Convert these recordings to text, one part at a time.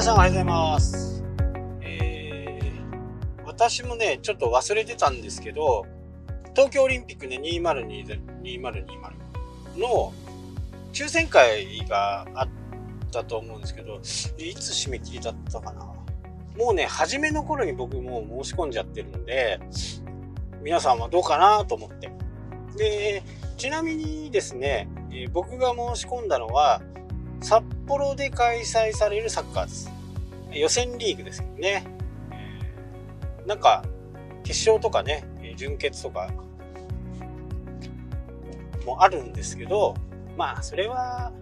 皆さんおはようございます。えー、私もね、ちょっと忘れてたんですけど、東京オリンピックね、2020 2020の抽選会があったと思うんですけど、いつ締め切りだったかな。もうね、初めの頃に僕もう申し込んじゃってるんで、皆さんはどうかなと思って。で、ちなみにですね、え僕が申し込んだのは、札幌で開催されるサッカーです。予選リーグですけどね。なんか、決勝とかね、準決とかもあるんですけど、まあ、それは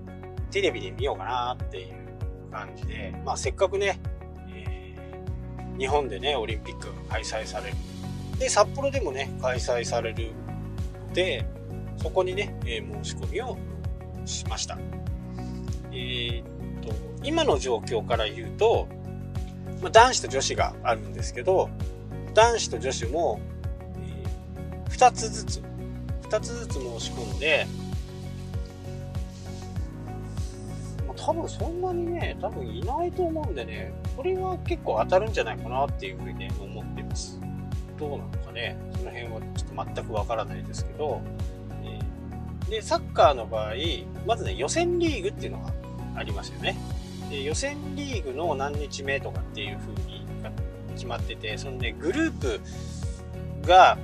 テレビで見ようかなっていう感じで、まあ、せっかくね、え日本でね、オリンピックが開催される。で、札幌でもね、開催されるので、そこにね、え申し込みをしました。えーっと、今の状況から言うと、まあ、男子と女子があるんですけど、男子と女子も、え2つずつ、2つずつ申し込んで、まあ多分そんなにね、多分いないと思うんでね、これは結構当たるんじゃないかなっていうふうにね、思ってます。どうなのかね、その辺はちょっと全くわからないですけど、えーで、サッカーの場合、まずね、予選リーグっていうのがありますよね。で予選リーグの何日目とかっていう風に決まってて、そのね、グループが、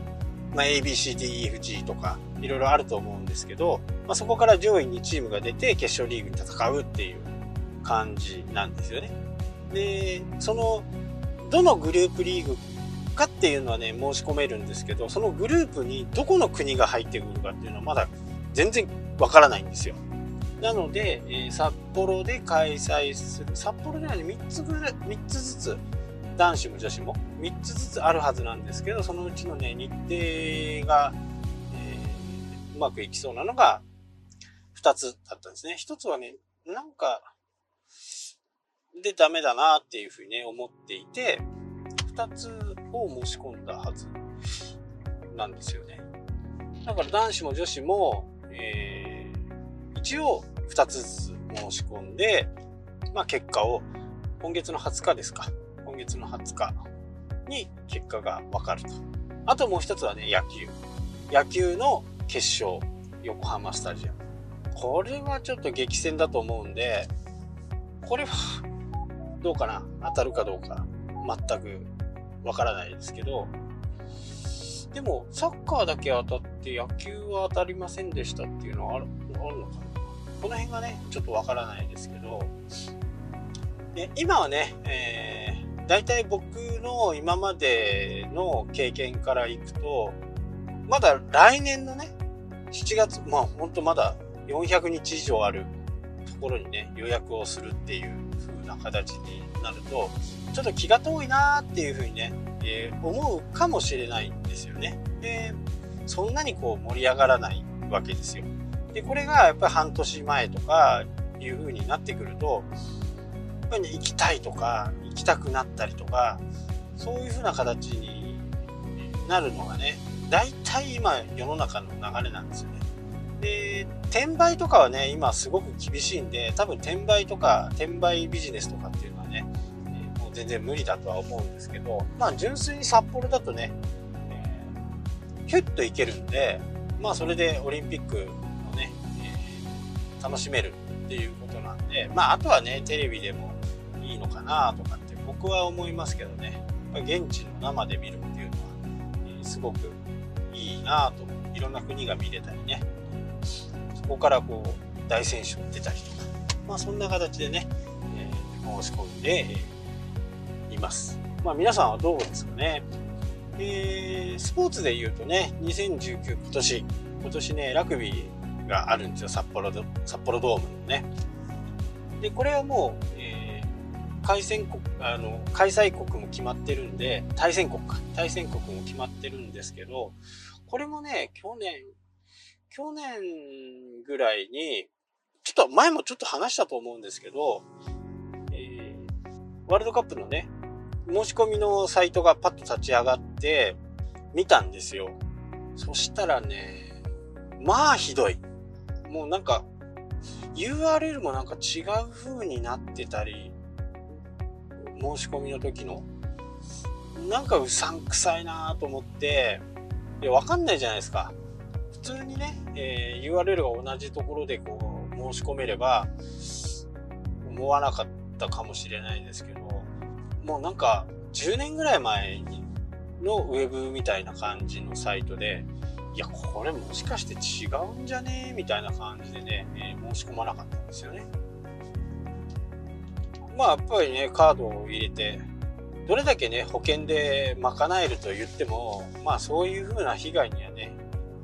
まあ、ABCDEFG とか、いろいろあると思うんですけど、まあ、そこから上位2チームが出て決勝リーグに戦うっていう感じなんですよね。で、その、どのグループリーグかっていうのはね、申し込めるんですけど、そのグループにどこの国が入ってくるかっていうのはまだ全然わからないんですよ。なので、えー札幌で開催する、札幌ではね、3つぐらい、3つずつ、男子も女子も3つずつあるはずなんですけど、そのうちのね、日程が、えーうまくいきそうなのが2つだったんですね。1つはね、なんか、でダメだなっていうふうにね、思っていて、2つを申し込んだはずなんですよね。だから男子も女子も、えー一応2つずつ申し込んで、まあ、結果を今月の20日ですか。今月の20日に結果が分かると。あともう一つはね野球。野球の決勝横浜スタジアム。これはちょっと激戦だと思うんでこれは どうかな？当たるかどうか。全くわからないですけど。でもサッカーだけ当たって野球は当たりませんでしたっていうのはあるあるのかな？この辺がねちょっとわからないですけどで今はね、えー、大体僕の今までの経験からいくとまだ来年のね7月まあほんとまだ400日以上あるところにね予約をするっていう風な形になるとちょっと気が遠いなーっていう風にね、えー思うかもしれないんですよね。でそんなにこう盛り上がらないわけですよ。でこれがやっぱり半年前とかいう風になってくるとやっぱり行きたいとか行きたくなったりとかそういう風な形になるのがね大体今世の中の流れなんですよね。で転売とかはね今すごく厳しいんで多分転売とか転売ビジネスとかっていうのはね、もう全然無理だとは思うんですけどまあ純粋に札幌だとね、えーヒュッと行けるんでまあそれでオリンピック、楽しめるっていうことなんでまああとはねテレビでもいいのかなとかって僕は思いますけどね。やっぱ現地の生で見るっていうのは、えーすごくいいなといろんな国が見れたりね。そこからこう大選手が出たりとかまあそんな形でね、えー申し込んでえいます。まあ皆さんはどうですかね。えースポーツで言うとね2019今年。今年ねラグビーがあるんですよ札幌ド札幌ドームのね。でこれはもう、えー開戦国あの開催国も決まってるんで対戦国か。対戦国も決まってるんですけどこれもね去年去年ぐらいにちょっと前もちょっと話したと思うんですけど、えーワールドカップのね申し込みのサイトがパッと立ち上がって見たんですよ。そしたらねまあひどい。もうなんか URL もなんか違う風になってたり申し込みの時の、なんかうさんくさいなと思って、いや、わかんないじゃないですか。普通にね、えー、URL が同じところでこう、申し込めれば、思わなかったかもしれないですけど、もうなんか、10年ぐらい前にのウェブみたいな感じのサイトで、いや、これもしかして違うんじゃね？みたいな感じでね、えー、申し込まなかったんですよね。まあやっぱりね、カードを入れて、どれだけね、保険で賄えると言っても、まあそういう風な被害にはね、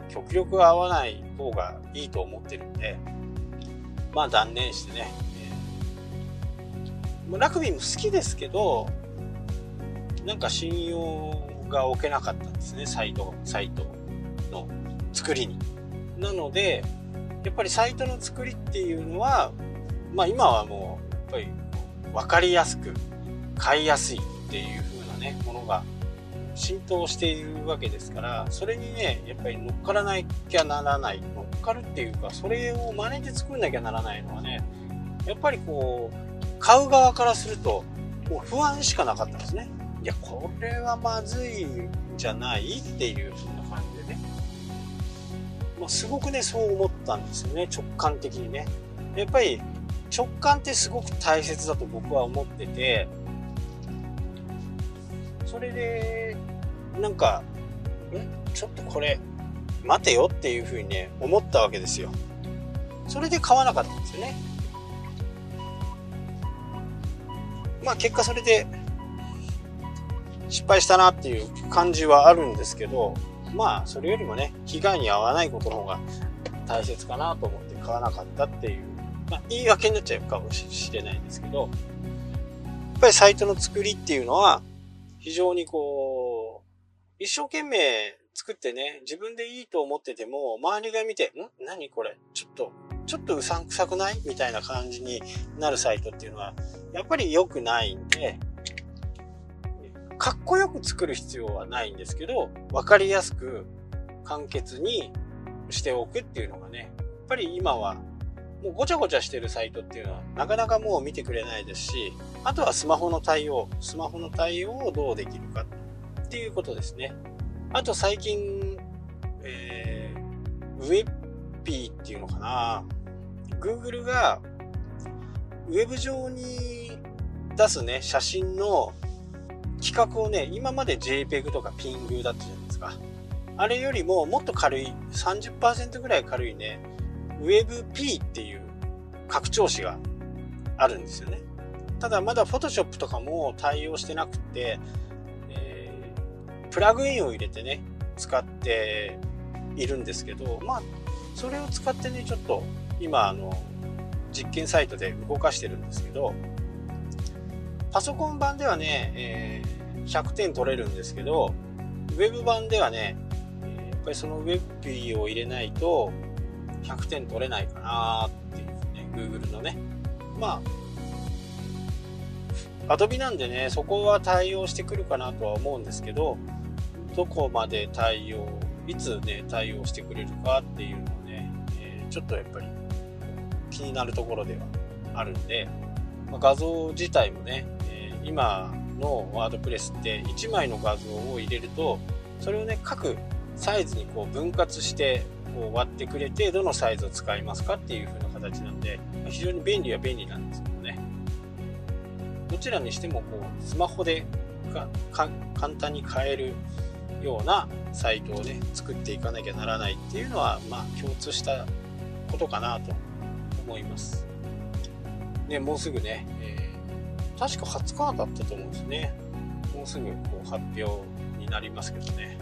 極力合わない方がいいと思ってるんで、まあ断念してね、えー、ラグビーも好きですけど、なんか信用が置けなかったんですね、サイト、サイト。の作りに。なので、やっぱりサイトの作りっていうのは、まあ今はもう、やっぱり分かりやすく、買いやすいっていう風なね、ものが浸透しているわけですから、それにね、やっぱり乗っからなきゃならない。乗っかるっていうか、それを真似て作んなきゃならないのはね、やっぱりこう、買う側からすると、もう不安しかなかったんですね。いや、これはまずいんじゃないっていう風な感じで。すごくね、そう思ったんですよね、直感的にね。やっぱり直感ってすごく大切だと僕は思ってて、それで、なんか、ん？ちょっとこれ、待てよっていうふうにね、思ったわけですよ。それで買わなかったんですよね。まあ結果それで失敗したなっていう感じはあるんですけど、まあ、それよりもね、被害に遭わないことの方が大切かなと思って買わなかったっていう、まあ、言い訳になっちゃうかもしれないんですけど、やっぱりサイトの作りっていうのは、非常にこう、一生懸命作ってね、自分でいいと思ってても、周りが見て、ん？何これ？ちょっと、ちょっとうさんくさくない？みたいな感じになるサイトっていうのは、やっぱり良くないんで、かっこよく作る必要はないんですけど、わかりやすく簡潔にしておくっていうのがね、やっぱり今はもうごちゃごちゃしてるサイトっていうのはなかなかもう見てくれないですし、あとはスマホの対応、スマホの対応をどうできるかっていうことですね。あと最近、えー、ウェッピーっていうのかな Google がウェブ上に出すね、写真の規格をね、今まで JPEG とか PING だったじゃないですか。あれよりももっと軽い、30%ぐらい軽いね、WebP っていう拡張子があるんですよね。ただまだ Photoshop とかも対応してなくて、えー、プラグインを入れてね、使っているんですけど、まあ、それを使ってね、ちょっと今、あの、実験サイトで動かしてるんですけど、パソコン版ではね、えー、100点取れるんですけど、ウェブ版ではね、やっぱりそのウェブピーを入れないと100点取れないかなっていうね、Google のね。まあ、Adobe なんでね、そこは対応してくるかなとは思うんですけど、どこまで対応、いつね、対応してくれるかっていうのをね、えー、ちょっとやっぱり気になるところではあるんで、ま、画像自体もね、今のワードプレスって1枚の画像を入れるとそれをね各サイズにこう分割してこう割ってくれてどのサイズを使いますかっていう風な形なんで非常に便利は便利なんですけどね。どちらにしてもこうスマホで簡単に買えるようなサイトをね作っていかなきゃならないっていうのはまあ共通したことかなと思います。ねもうすぐね、え確か20日だったと思うんですね。もうすぐこう発表になりますけどね。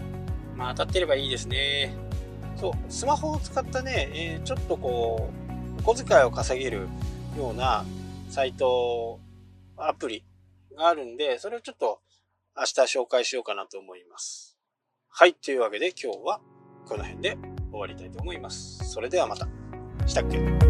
まあ当たってればいいですね。そう、スマホを使ったね、えー、ちょっとこう、お小遣いを稼げるようなサイト、アプリがあるんで、それをちょっと明日紹介しようかなと思います。はい、というわけで今日はこの辺で終わりたいと思います。それではまた。したっけ？